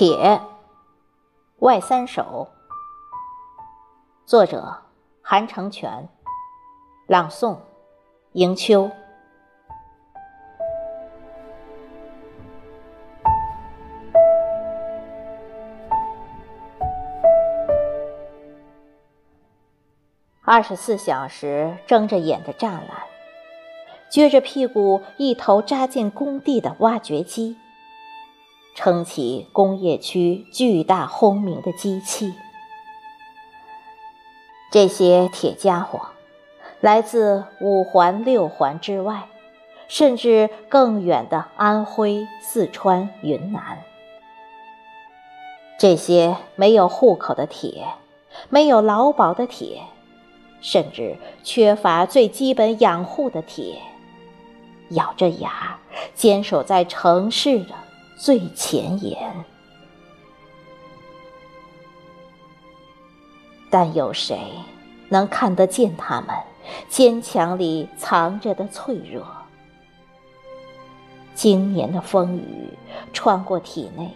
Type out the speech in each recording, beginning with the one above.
铁，外三首。作者：韩成全。朗诵：迎秋。二十四小时睁着眼的栅栏，撅着屁股一头扎进工地的挖掘机。撑起工业区巨大轰鸣的机器，这些铁家伙来自五环六环之外，甚至更远的安徽、四川、云南。这些没有户口的铁，没有劳保的铁，甚至缺乏最基本养护的铁，咬着牙坚守在城市的。最前沿，但有谁能看得见他们坚强里藏着的脆弱？经年的风雨穿过体内，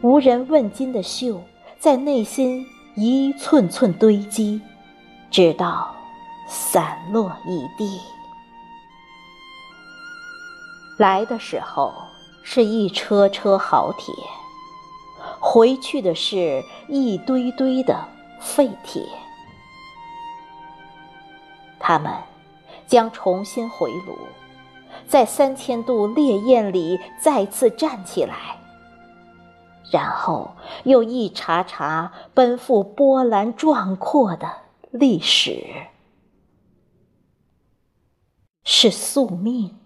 无人问津的锈在内心一寸寸堆积，直到散落一地。来的时候。是一车车好铁，回去的是一堆堆的废铁。他们将重新回炉，在三千度烈焰里再次站起来，然后又一茬茬奔赴波澜壮阔的历史。是宿命，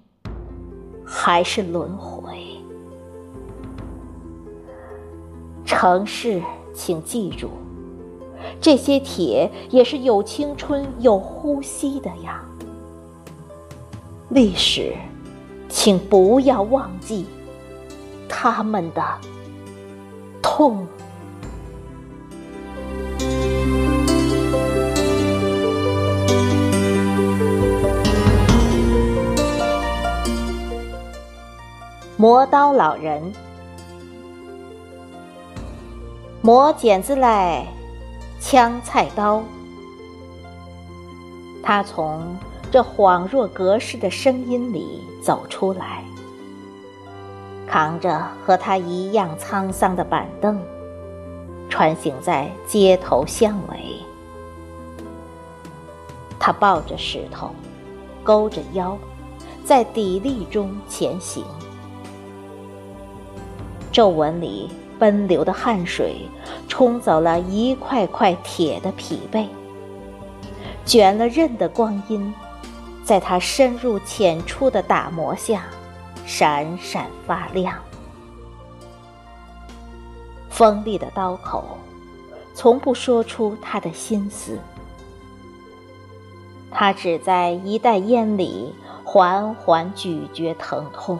还是轮回？城市，请记住，这些铁也是有青春、有呼吸的呀。历史，请不要忘记他们的痛。磨刀老人。磨剪子来，枪菜刀。他从这恍若隔世的声音里走出来，扛着和他一样沧桑的板凳，穿行在街头巷尾。他抱着石头，勾着腰，在砥砺中前行。皱纹里。奔流的汗水冲走了一块块铁的疲惫，卷了刃的光阴，在他深入浅出的打磨下闪闪发亮。锋利的刀口从不说出他的心思，他只在一袋烟里缓缓咀嚼疼痛。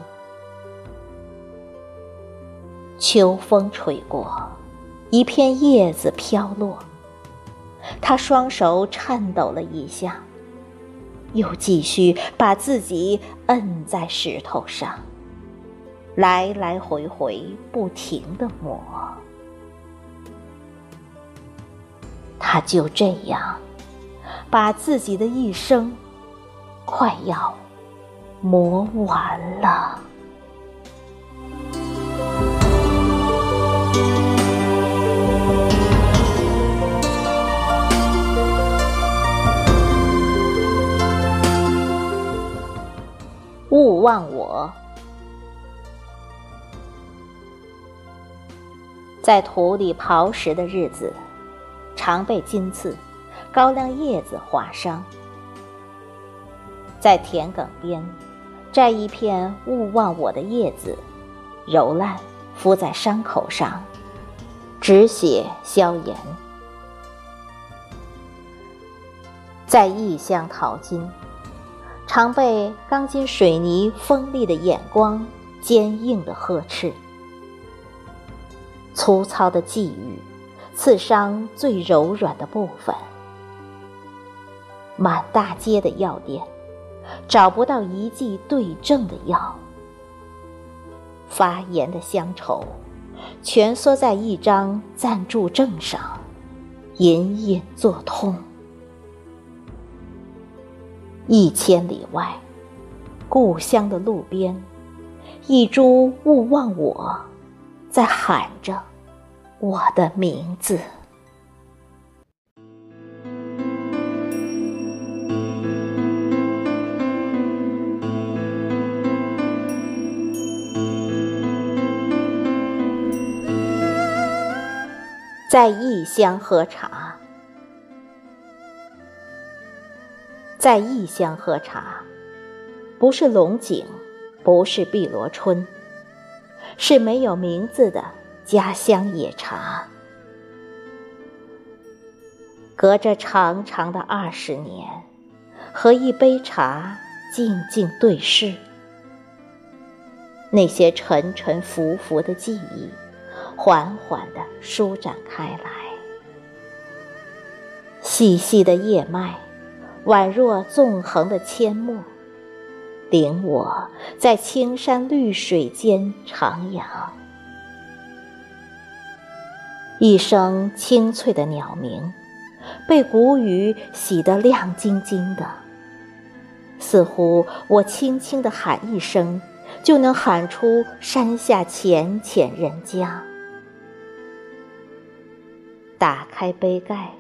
秋风吹过，一片叶子飘落。他双手颤抖了一下，又继续把自己摁在石头上，来来回回不停的磨。他就这样，把自己的一生快要磨完了。勿忘我，在土里刨食的日子，常被金刺、高粱叶子划伤。在田埂边摘一片勿忘我的叶子，揉烂敷在伤口上，止血消炎。在异乡淘金。常被钢筋水泥锋利的眼光坚硬的呵斥，粗糙的际遇刺伤最柔软的部分。满大街的药店找不到一剂对症的药。发炎的乡愁蜷缩在一张暂住证上，隐隐作痛。一千里外，故乡的路边，一株勿忘我，在喊着我的名字。在异乡喝茶，在异乡喝茶，不是龙井，不是碧螺春，是没有名字的家乡野茶。隔着长长的二十年，和一杯茶静静对视，那些沉沉浮浮的记忆。缓缓地舒展开来，细细的叶脉，宛若纵横的阡陌，领我在青山绿水间徜徉。一声清脆的鸟鸣，被谷雨洗得亮晶晶的，似乎我轻轻地喊一声，就能喊出山下浅浅人家。打开杯盖，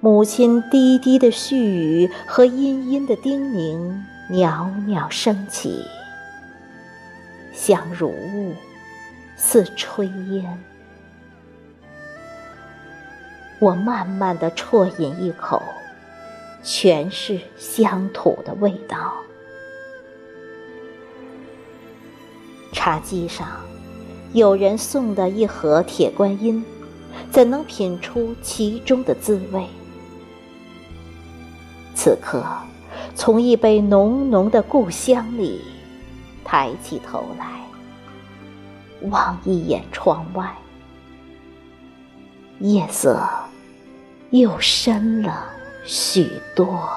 母亲低低的絮语和殷殷的叮咛袅袅升起，像如雾，似炊烟。我慢慢的啜饮一口，全是乡土的味道。茶几上，有人送的一盒铁观音。怎能品出其中的滋味？此刻，从一杯浓浓的故乡里，抬起头来，望一眼窗外，夜色又深了许多。